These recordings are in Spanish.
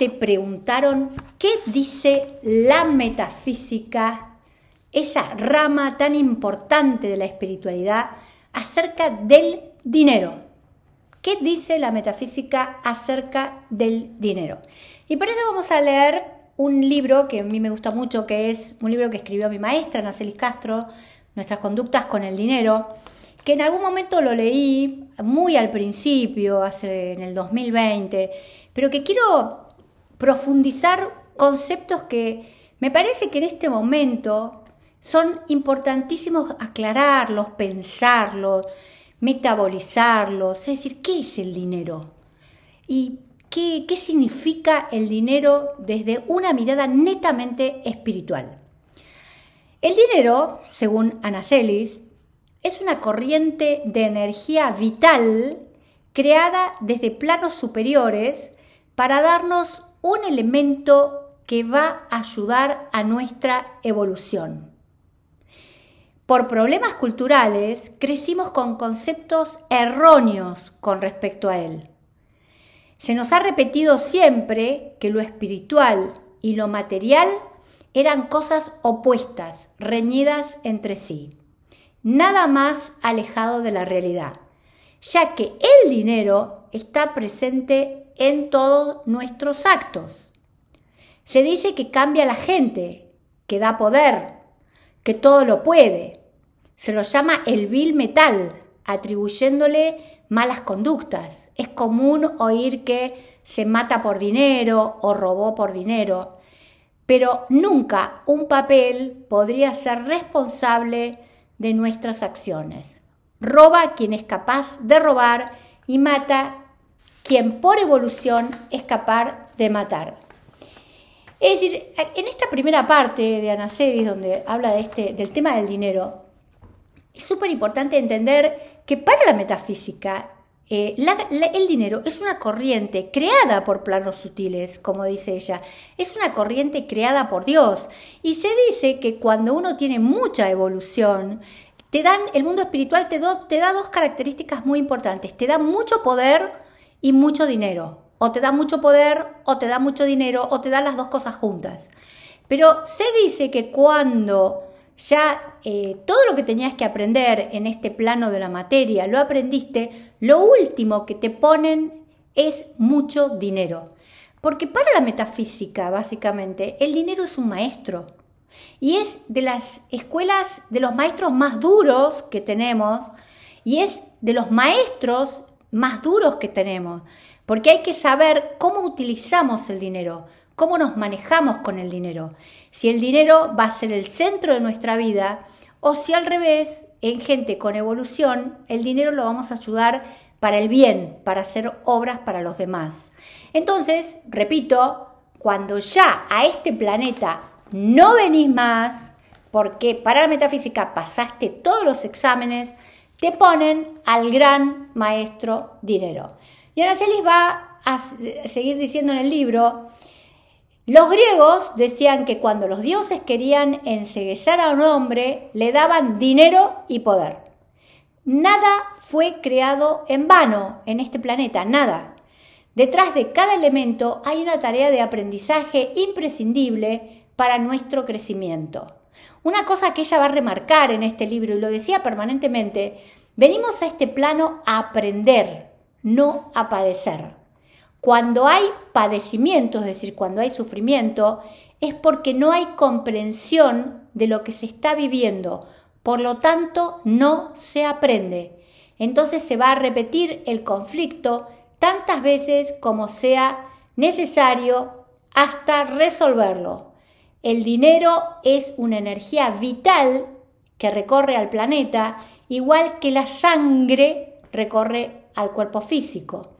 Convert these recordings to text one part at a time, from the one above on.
se preguntaron qué dice la metafísica, esa rama tan importante de la espiritualidad, acerca del dinero? ¿Qué dice la metafísica acerca del dinero? Y por eso vamos a leer un libro que a mí me gusta mucho, que es un libro que escribió mi maestra, Nacelis Castro, Nuestras conductas con el dinero, que en algún momento lo leí muy al principio, hace en el 2020, pero que quiero profundizar conceptos que me parece que en este momento son importantísimos aclararlos, pensarlos, metabolizarlos, es decir, ¿qué es el dinero? ¿Y qué, qué significa el dinero desde una mirada netamente espiritual? El dinero, según Anacelis, es una corriente de energía vital creada desde planos superiores para darnos un elemento que va a ayudar a nuestra evolución. Por problemas culturales crecimos con conceptos erróneos con respecto a él. Se nos ha repetido siempre que lo espiritual y lo material eran cosas opuestas, reñidas entre sí, nada más alejado de la realidad, ya que el dinero está presente en todos nuestros actos. Se dice que cambia a la gente, que da poder, que todo lo puede. Se lo llama el vil metal, atribuyéndole malas conductas. Es común oír que se mata por dinero o robó por dinero, pero nunca un papel podría ser responsable de nuestras acciones. Roba quien es capaz de robar y mata quien por evolución es capaz de matar. Es decir, en esta primera parte de Anaceris, donde habla de este, del tema del dinero, es súper importante entender que para la metafísica eh, el dinero es una corriente creada por planos sutiles, como dice ella. Es una corriente creada por Dios. Y se dice que cuando uno tiene mucha evolución, te dan, el mundo espiritual te, te da dos características muy importantes. Te da mucho poder y mucho dinero. O te da mucho poder, o te da mucho dinero, o te dan las dos cosas juntas. Pero se dice que cuando ya eh, todo lo que tenías que aprender en este plano de la materia lo aprendiste, lo último que te ponen es mucho dinero. Porque para la metafísica, básicamente, el dinero es un maestro. Y es de las escuelas, de los maestros más duros que tenemos, y es de los maestros más duros que tenemos. Porque hay que saber cómo utilizamos el dinero, cómo nos manejamos con el dinero. Si el dinero va a ser el centro de nuestra vida o si al revés, en gente con evolución, el dinero lo vamos a ayudar para el bien, para hacer obras para los demás. Entonces, repito, cuando ya a este planeta no venís más, porque para la metafísica pasaste todos los exámenes, te ponen al gran maestro dinero. Y Aracelis va a seguir diciendo en el libro los griegos decían que cuando los dioses querían enseguezar a un hombre, le daban dinero y poder. Nada fue creado en vano en este planeta, nada. Detrás de cada elemento hay una tarea de aprendizaje imprescindible para nuestro crecimiento. Una cosa que ella va a remarcar en este libro, y lo decía permanentemente, venimos a este plano a aprender, no a padecer. Cuando hay padecimiento, es decir, cuando hay sufrimiento, es porque no hay comprensión de lo que se está viviendo. Por lo tanto, no se aprende. Entonces se va a repetir el conflicto tantas veces como sea necesario hasta resolverlo. El dinero es una energía vital que recorre al planeta, igual que la sangre recorre al cuerpo físico.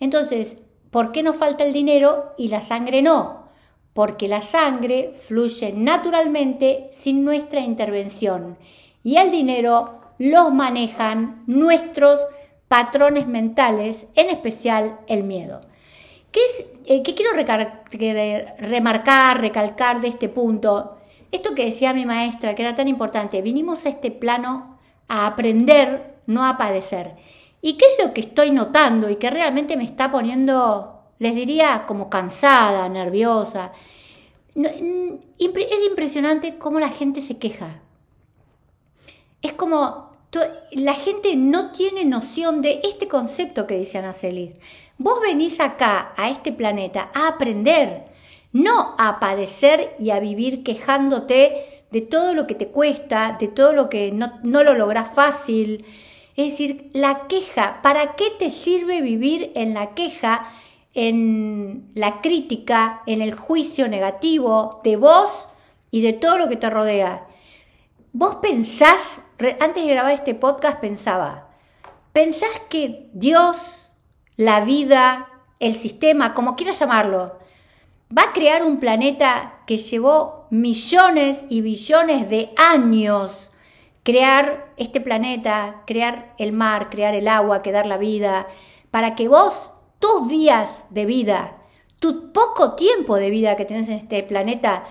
Entonces, ¿Por qué nos falta el dinero y la sangre no? Porque la sangre fluye naturalmente sin nuestra intervención y el dinero lo manejan nuestros patrones mentales, en especial el miedo. ¿Qué, es, eh, quiero remarcar, recalcar de este punto? Esto que decía mi maestra, que era tan importante, vinimos a este plano a aprender, no a padecer. ¿Y qué es lo que estoy notando y que realmente me está poniendo les diría como cansada, nerviosa. Mm, es impresionante cómo la gente se queja. Es como la gente no tiene noción de este concepto que dice Ana Celis. Vos venís acá, a este planeta, a aprender, no a padecer y a vivir quejándote de todo lo que te cuesta, de todo lo que no, lo lográs fácil. Es decir, la queja, ¿para qué te sirve vivir en la queja, en la crítica, en el juicio negativo de vos y de todo lo que te rodea? Vos pensás, antes de grabar este podcast pensaba, ¿pensás que Dios, la vida, el sistema, como quieras llamarlo, va a crear un planeta que llevó millones y billones de años crear este planeta, crear el mar, crear el agua, crear la vida, para que vos, tus días de vida, tu poco tiempo de vida que tenés en este planeta,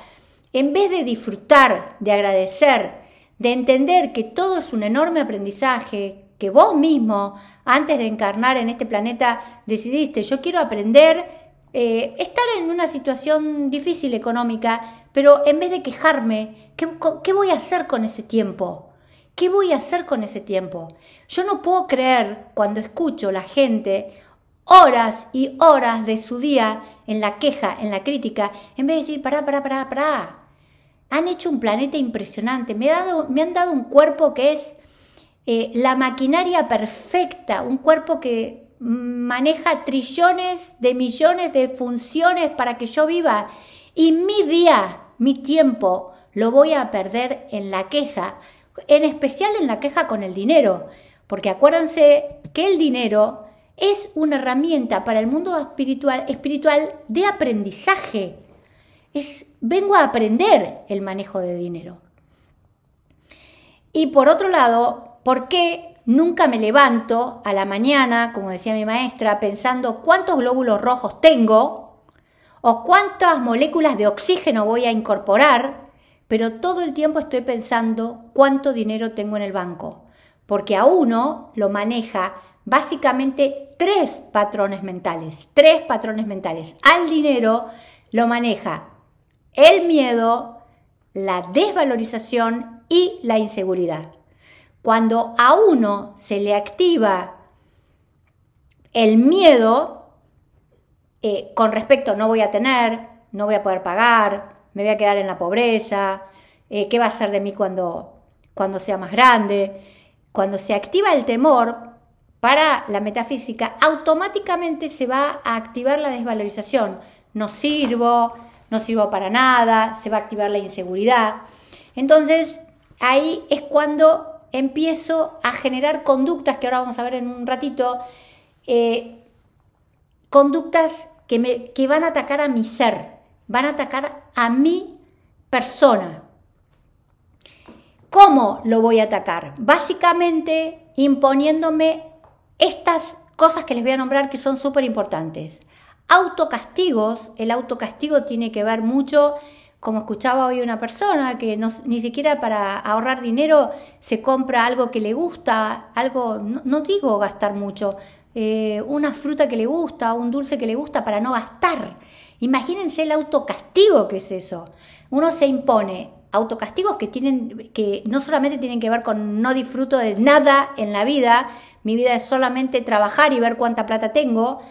en vez de disfrutar, de agradecer, de entender que todo es un enorme aprendizaje, que vos mismo, antes de encarnar en este planeta, decidiste, yo quiero aprender, eh, estar en una situación difícil económica, pero en vez de quejarme, ¿qué, ¿qué voy a hacer con ese tiempo? ¿Qué voy a hacer con ese tiempo? Yo no puedo creer cuando escucho la gente horas y horas de su día en la queja, en la crítica, en vez de decir, pará, pará, pará, pará, han hecho un planeta impresionante, me, han dado un cuerpo que es eh, la maquinaria perfecta, un cuerpo que maneja trillones de millones de funciones para que yo viva. Y mi día, mi tiempo, lo voy a perder en la queja, en especial en la queja con el dinero, porque acuérdense que el dinero es una herramienta para el mundo espiritual, espiritual de aprendizaje. Es vengo a aprender el manejo de dinero. Y por otro lado, ¿por qué nunca me levanto a la mañana, como decía mi maestra, pensando cuántos glóbulos rojos tengo o cuántas moléculas de oxígeno voy a incorporar, pero todo el tiempo estoy pensando cuánto dinero tengo en el banco? Porque a uno lo maneja básicamente tres patrones mentales, tres patrones mentales. Al dinero lo maneja el miedo, la desvalorización y la inseguridad. Cuando a uno se le activa el miedo eh, con respecto no voy a tener, no voy a poder pagar, me voy a quedar en la pobreza, eh, qué va a ser de mí cuando, cuando sea más grande, cuando se activa el temor para la metafísica, automáticamente se va a activar la desvalorización. No sirvo, no sirvo para nada, se va a activar la inseguridad. Entonces, ahí es cuando empiezo a generar conductas, que ahora vamos a ver en un ratito, eh, conductas que, me, que van a atacar a mi ser, van a atacar a mi persona. ¿Cómo lo voy a atacar? Básicamente imponiéndome estas cosas que les voy a nombrar que son súper importantes. Autocastigos, el autocastigo tiene que ver mucho, como escuchaba hoy una persona, que ni siquiera para ahorrar dinero se compra algo que le gusta, algo, no, digo gastar mucho, eh, una fruta que le gusta, un dulce que le gusta para no gastar. Imagínense el autocastigo que es eso. Uno se impone autocastigos que tienen que no solamente tienen que ver con no disfruto de nada en la vida, mi vida es solamente trabajar y ver cuánta plata tengo,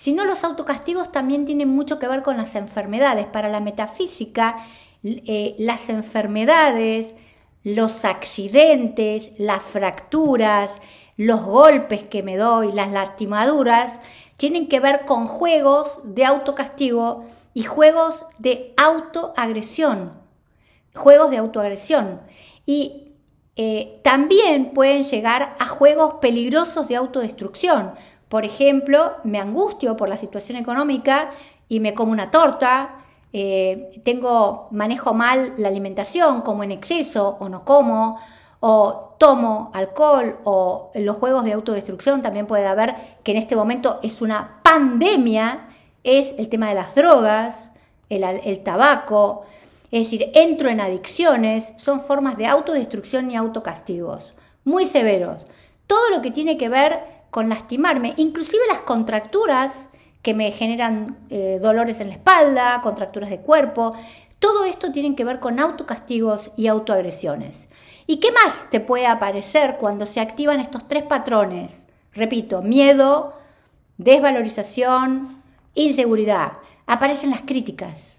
sino los autocastigos también tienen mucho que ver con las enfermedades. Para la metafísica, eh, las enfermedades, los accidentes, las fracturas, los golpes que me doy, las lastimaduras, tienen que ver con juegos de autocastigo y juegos de autoagresión. Juegos de autoagresión. Y eh, también pueden llegar a juegos peligrosos de autodestrucción, por ejemplo, me angustio por la situación económica y me como una torta, eh, tengo, manejo mal la alimentación, como en exceso o no como, o tomo alcohol o los juegos de autodestrucción, también puede haber que en este momento es una pandemia, es el tema de las drogas, el, el tabaco, es decir, entro en adicciones, son formas de autodestrucción y autocastigos, muy severos. Todo lo que tiene que ver con lastimarme, inclusive las contracturas que me generan eh, dolores en la espalda, contracturas de cuerpo. Todo esto tiene que ver con autocastigos y autoagresiones. ¿Y qué más te puede aparecer cuando se activan estos tres patrones? Repito, miedo, desvalorización, inseguridad. Aparecen las críticas.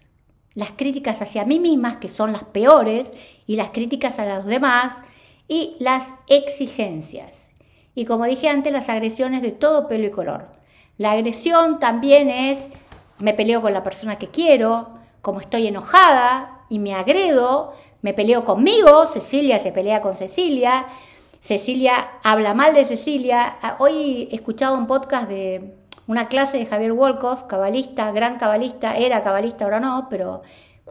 Las críticas hacia mí mismas, que son las peores, y las críticas a los demás, y las exigencias. Y como dije antes, las agresiones de todo pelo y color. La agresión también es, me peleo con la persona que quiero, como estoy enojada y me agredo, me peleo conmigo, Cecilia se pelea con Cecilia, Cecilia habla mal de Cecilia. Ah, hoy escuchaba un podcast de una clase de Javier Wolkoff, cabalista, gran cabalista, era cabalista, ahora no, pero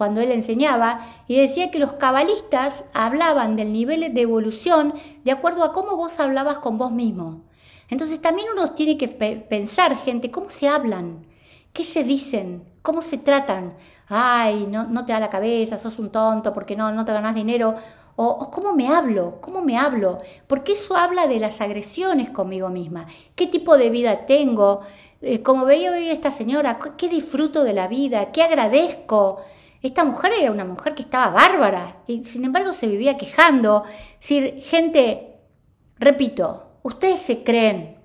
cuando él enseñaba, y decía que los cabalistas hablaban del nivel de evolución de acuerdo a cómo vos hablabas con vos mismo. Entonces también uno tiene que pensar, gente, cómo se hablan, qué se dicen, cómo se tratan. Ay, no, no te da la cabeza, sos un tonto porque no, no te ganas dinero. O, cómo me hablo, cómo me hablo. Porque eso habla de las agresiones conmigo misma. ¿Qué tipo de vida tengo? Eh, como veía hoy esta señora, ¿qué disfruto de la vida? ¿Qué agradezco? Esta mujer era una mujer que estaba bárbara y sin embargo se vivía quejando. Es decir, gente, repito, ¿Ustedes se creen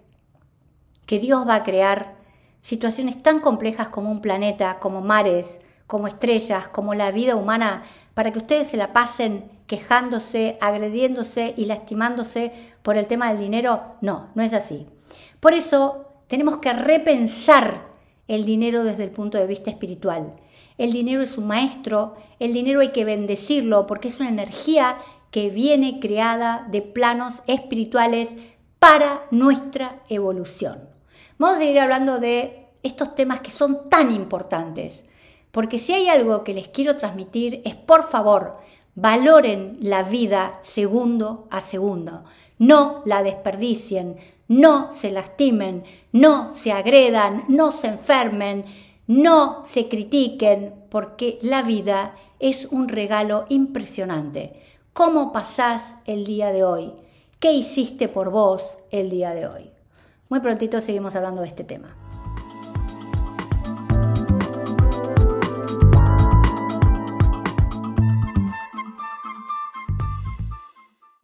que Dios va a crear situaciones tan complejas como un planeta, como mares, como estrellas, como la vida humana, para que ustedes se la pasen quejándose, agrediéndose y lastimándose por el tema del dinero? No, no es así. Por eso tenemos que repensar el dinero desde el punto de vista espiritual. El dinero es un maestro, el dinero hay que bendecirlo porque es una energía que viene creada de planos espirituales para nuestra evolución. Vamos a seguir hablando de estos temas que son tan importantes, porque si hay algo que les quiero transmitir es, por favor, valoren la vida segundo a segundo, no la desperdicien, no se lastimen, no se agredan, no se enfermen, no se critiquen, porque la vida es un regalo impresionante. ¿Cómo pasás el día de hoy? ¿Qué hiciste por vos el día de hoy? Muy prontito seguimos hablando de este tema.